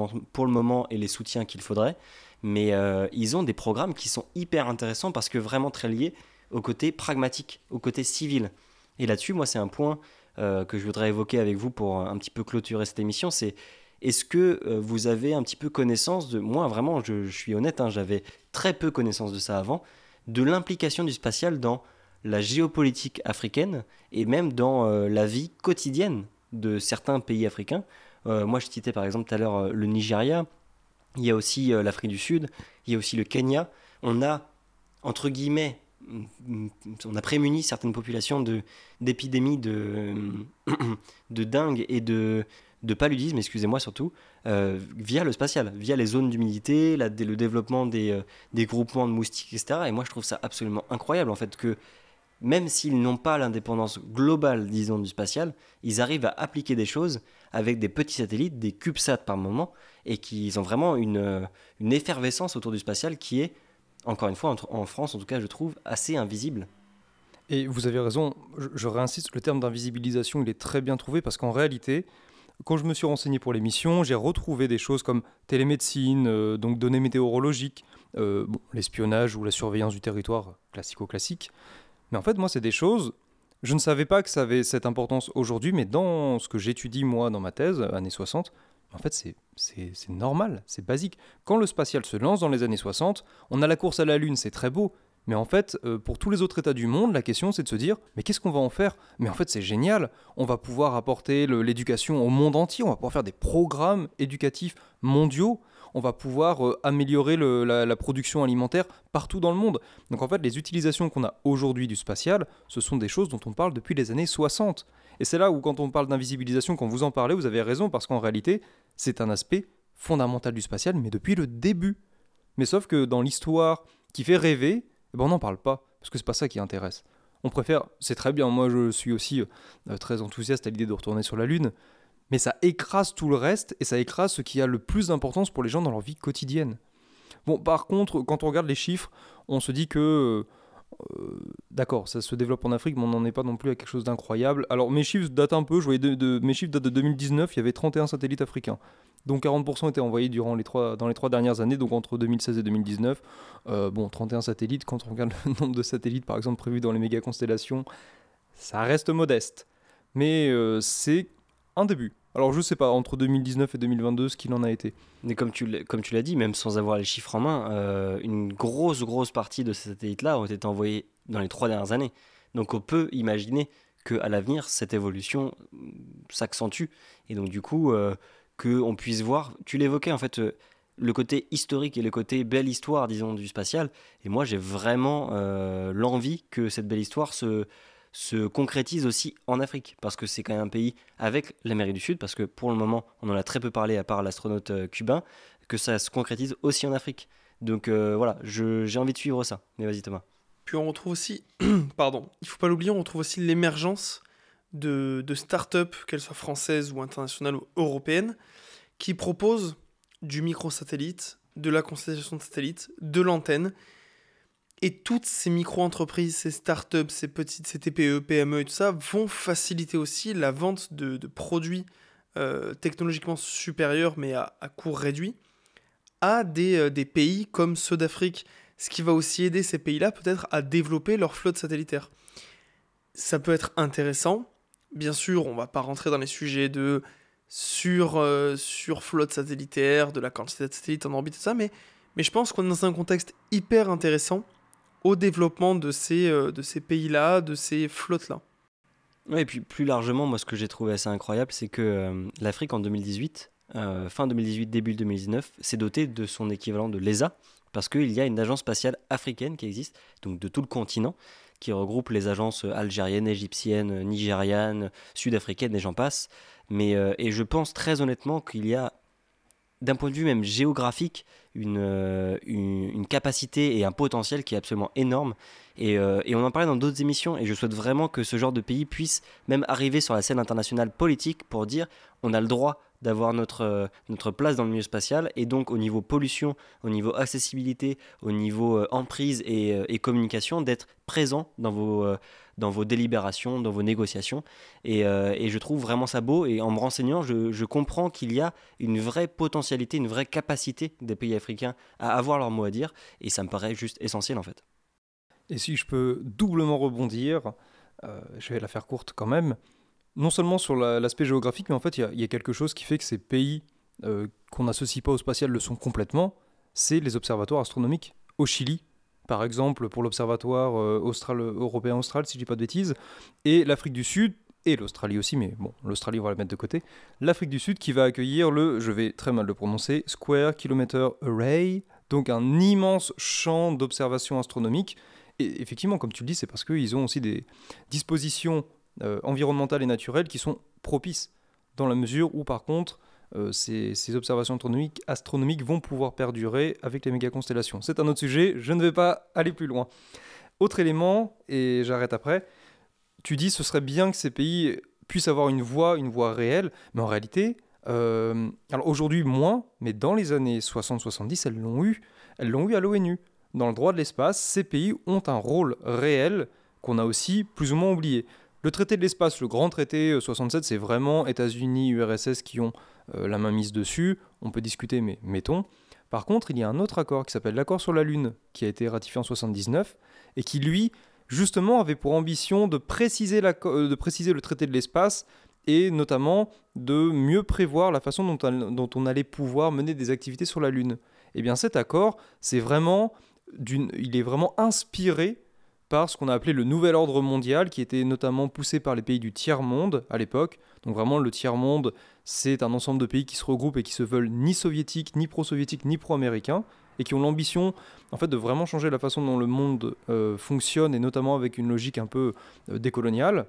moment et les soutiens qu'il faudrait. Mais euh, ils ont des programmes qui sont hyper intéressants parce que vraiment très liés au côté pragmatique, au côté civil. Et là-dessus, moi, c'est un point euh, que je voudrais évoquer avec vous pour un petit peu clôturer cette émission. C'est est-ce que euh, vous avez un petit peu connaissance de... Moi, vraiment, je, suis honnête, hein, j'avais très peu connaissance de ça avant, de l'implication du spatial dans la géopolitique africaine et même dans la vie quotidienne de certains pays africains. Moi, je citais par exemple tout à l'heure le Nigeria, il y a aussi euh, l'Afrique du Sud, il y a aussi le Kenya. On a, entre guillemets, on a prémuni certaines populations d'épidémies de, dingue et de, paludisme, excusez-moi surtout, euh, via le spatial, via les zones d'humidité, le développement des, euh, des groupements de moustiques, etc. Et moi, je trouve ça absolument incroyable, en fait, que même s'ils n'ont pas l'indépendance globale, disons, du spatial, ils arrivent à appliquer des choses avec des petits satellites, des CubeSats par moment, et qu'ils ont vraiment une, euh, effervescence autour du spatial qui est, encore une fois, en, France en tout cas, je trouve, assez invisible. Et vous avez raison, je, réinsiste, le terme d'invisibilisation, il est très bien trouvé parce qu'en réalité, quand je me suis renseigné pour l'émission, j'ai retrouvé des choses comme télémédecine, euh, donc données météorologiques, euh, l'espionnage ou la surveillance du territoire, classico-classique. Mais en fait, moi, c'est des choses, je ne savais pas que ça avait cette importance aujourd'hui, mais dans ce que j'étudie, moi, dans ma thèse, années 60, en fait, c'est- normal, c'est basique. Quand le spatial se lance dans les années 60, on a la course à la Lune, c'est très beau. Mais en fait, euh, pour tous les autres États du monde, la question c'est de se dire, mais qu'est-ce qu'on va en faire? Mais en fait, c'est génial. On va pouvoir apporter l'éducation au monde entier. On va pouvoir faire des programmes éducatifs mondiaux. On va pouvoir euh, améliorer la, la production alimentaire partout dans le monde. Donc en fait, les utilisations qu'on a aujourd'hui du spatial, ce sont des choses dont on parle depuis les années 60. Et c'est là où, quand on parle d'invisibilisation, quand vous en parlez, vous avez raison, parce qu'en réalité, c'est un aspect fondamental du spatial, mais depuis le début. Mais sauf que dans l'histoire qui fait rêver, eh ben on n'en parle pas, parce que c'est pas ça qui intéresse. On préfère, c'est très bien, moi je suis aussi euh, très enthousiaste à l'idée de retourner sur la Lune, mais ça écrase tout le reste, et ça écrase ce qui a le plus d'importance pour les gens dans leur vie quotidienne. Bon, par contre, quand on regarde les chiffres, on se dit que... euh, D'accord, ça se développe en Afrique, mais on n'en est pas non plus à quelque chose d'incroyable. Alors mes chiffres datent un peu, je voyais de, mes chiffres datent de 2019, il y avait 31 satellites africains. Donc 40% étaient envoyés durant les trois, dans les trois dernières années, donc entre 2016 et 2019. Euh, bon, 31 satellites, quand on regarde le nombre de satellites par exemple prévus dans les méga constellations, ça reste modeste. Mais euh, c'est un début. Alors je sais pas, entre 2019 et 2022, ce qu'il en a été. Mais comme tu l'as- dit, même sans avoir les chiffres en main, euh, une grosse, grosse partie de ces satellites-là ont été envoyés dans les trois dernières années. Donc on peut imaginer qu'à l'avenir, cette évolution s'accentue. Et donc du coup, euh, qu'on puisse voir, tu l'évoquais en fait, euh, le côté historique et le côté belle histoire, disons, du spatial. Et moi, j'ai vraiment euh, l'envie que cette belle histoire se, se concrétise aussi en Afrique. Parce que c'est quand même un pays avec l'Amérique du Sud, parce que pour le moment, on en a très peu parlé à part l'astronaute euh, cubain, que ça se concrétise aussi en Afrique. Donc euh, voilà, j'ai envie de suivre ça. Mais vas-y Thomas. Puis on retrouve aussi, pardon, il faut pas l'oublier, on retrouve aussi l'émergence de, de start-up, qu'elles soient françaises ou internationales ou européennes, qui proposent du microsatellite, de la constellation de satellites, de l'antenne. Et toutes ces micro-entreprises, ces start-up, ces petites, ces TPE, PME et tout ça, vont faciliter aussi la vente de, produits euh, technologiquement supérieurs, mais à, à coût réduit, à des, euh, des pays comme ceux d'Afrique ce qui va aussi aider ces pays-là peut-être à développer leur flotte satellitaire. Ça peut être intéressant. Bien sûr, on va pas rentrer dans les sujets de sur, euh, sur flotte satellitaire, de la quantité de satellites en orbite, tout ça, mais je pense qu'on est dans un contexte hyper intéressant au développement de ces, euh, de ces pays-là, de ces flottes-là. Et puis plus largement, moi ce que j'ai trouvé assez incroyable, c'est que euh, l'Afrique en 2018, euh, fin 2018, début 2019, s'est dotée de son équivalent de l'ESA, parce qu'il y a une agence spatiale africaine qui existe, donc de tout le continent, qui regroupe les agences algériennes, égyptiennes, nigérianes, sud-africaines et j'en passe. Mais, et je pense très honnêtement qu'il y a, d'un point de vue même géographique, une, euh, une, une capacité et un potentiel qui est absolument énorme. Et, euh, et on en parlait dans d'autres émissions, et je souhaite vraiment que ce genre de pays puisse même arriver sur la scène internationale politique pour dire on a le droit d'avoir notre, euh, notre place dans le milieu spatial, et donc au niveau pollution, au niveau accessibilité, au niveau emprise et, et communication, d'être présent dans vos, dans vos délibérations, dans vos négociations. Et, euh, et je trouve vraiment ça beau, et en me renseignant, je, comprends qu'il y a une vraie potentialité, une vraie capacité des pays africains à avoir leur mot à dire, et ça me paraît juste essentiel en fait. Et si je peux doublement rebondir, euh, je vais la faire courte quand même, non seulement sur la- l'aspect géographique, mais en fait, il y a- il y, a quelque chose qui fait que ces pays euh, qu'on n'associe pas au spatial le sont complètement, c'est les observatoires astronomiques. Au Chili, par exemple, pour l'observatoire euh, austral, européen austral, si je dis pas de bêtises, et l'Afrique du Sud, et l'Australie aussi, mais bon, l'Australie, on va la mettre de côté, l'Afrique du Sud qui va accueillir le, je vais très mal le prononcer, Square Kilometer Array, donc un immense champ d'observation astronomique. Et effectivement, comme tu le dis, c'est parce qu'ils ont aussi des dispositions euh, environnementales et naturelles qui sont propices, dans la mesure où, par contre, euh, ces, observations astronomiques, astronomiques vont pouvoir perdurer avec les méga-constellations. C'est un autre sujet, je ne vais pas aller plus loin. Autre élément, et j'arrête après, tu dis ce serait bien que ces pays puissent avoir une voix, une voix réelle, mais en réalité, euh, alors aujourd'hui moins, mais dans les années 60-70, elles l'ont eu. Elles l'ont eu à l'ONU. Dans le droit de l'espace, ces pays ont un rôle réel qu'on a aussi plus ou moins oublié. Le traité de l'espace, le grand traité euh, 67, c'est vraiment États-Unis, URSS qui ont euh, la main mise dessus. On peut discuter, mais mettons. Par contre, il y a un autre accord qui s'appelle l'accord sur la Lune, qui a été ratifié en 79, et qui, lui, justement, avait pour ambition de préciser, de préciser le traité de l'espace, et notamment de mieux prévoir la façon dont, on allait pouvoir mener des activités sur la Lune. Eh bien cet accord, il est vraiment inspiré par ce qu'on a appelé le nouvel ordre mondial, qui était notamment poussé par les pays du tiers-monde à l'époque. Donc vraiment, le tiers-monde, c'est un ensemble de pays qui se regroupent et qui se veulent ni soviétiques, ni pro-soviétiques, ni pro-américains, et qui ont l'ambition en fait, de vraiment changer la façon dont le monde euh, fonctionne, et notamment avec une logique un peu euh, décoloniale.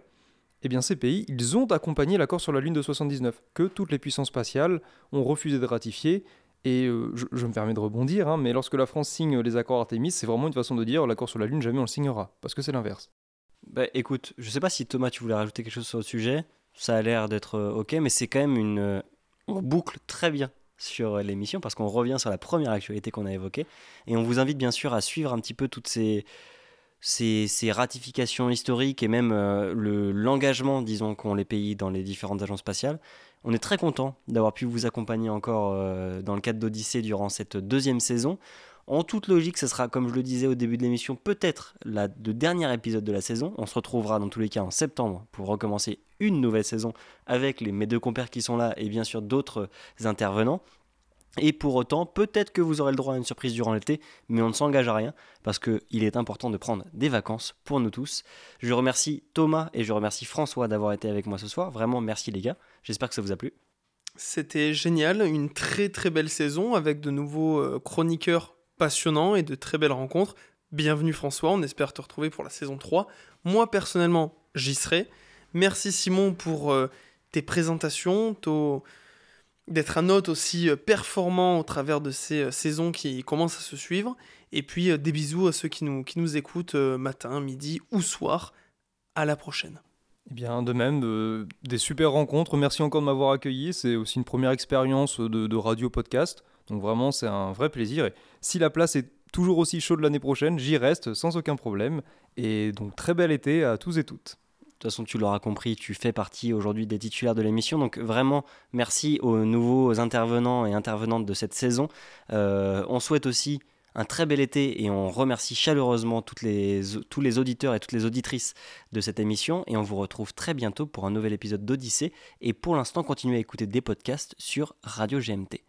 Eh bien, ces pays, ils ont accompagné l'accord sur la Lune de 79, que toutes les puissances spatiales ont refusé de ratifier, et euh, je, me permets de rebondir, hein, mais lorsque la France signe les accords Artemis, c'est vraiment une façon de dire l'accord sur la Lune, jamais on le signera, parce que c'est l'inverse. Bah écoute, je sais pas si Thomas, tu voulais rajouter quelque chose sur le sujet, ça a l'air d'être euh, ok, mais c'est quand même une. Euh, on boucle très bien sur l'émission parce qu'on revient sur la première actualité qu'on a évoquée et on vous invite bien sûr à suivre un petit peu toutes ces, ces, ratifications historiques et même l'engagement, disons, qu'ont les pays dans les différentes agences spatiales. On est très content d'avoir pu vous accompagner encore euh, dans le cadre d'Odyssée durant cette deuxième saison. En toute logique, ce sera, comme je le disais au début de l'émission, peut-être le dernier épisode de la saison. On se retrouvera dans tous les cas en septembre pour recommencer une nouvelle saison avec les, mes deux compères qui sont là et bien sûr d'autres intervenants. Et pour autant, peut-être que vous aurez le droit à une surprise durant l'été, mais on ne s'engage à rien parce qu'il est important de prendre des vacances pour nous tous. Je remercie Thomas et je remercie François d'avoir été avec moi ce soir. Vraiment, merci les gars. J'espère que ça vous a plu. C'était génial, une très très belle saison avec de nouveaux euh, chroniqueurs passionnants et de très belles rencontres. Bienvenue François, on espère te retrouver pour la saison 3. Moi personnellement, j'y serai. Merci Simon pour euh, tes présentations, d'être un hôte aussi euh, performant au travers de ces euh, saisons qui commencent à se suivre. Et puis euh, des bisous à ceux qui nous, qui nous écoutent matin, midi ou soir. À la prochaine. Eh bien, de même, des super rencontres. Merci encore de m'avoir accueilli. C'est aussi une première expérience de, de radio podcast. Donc vraiment, c'est un vrai plaisir. Et si la place est toujours aussi chaude l'année prochaine, j'y reste sans aucun problème. Et donc, très bel été à tous et toutes. De toute façon, tu l'auras compris, tu fais partie aujourd'hui des titulaires de l'émission. Donc vraiment, merci aux nouveaux intervenants et intervenantes de cette saison. Euh, on souhaite aussi un très bel été et on remercie chaleureusement tous les auditeurs et toutes les auditrices de cette émission. Et on vous retrouve très bientôt pour un nouvel épisode d'Odyssée. Et pour l'instant, continuez à écouter des podcasts sur Radio GMT.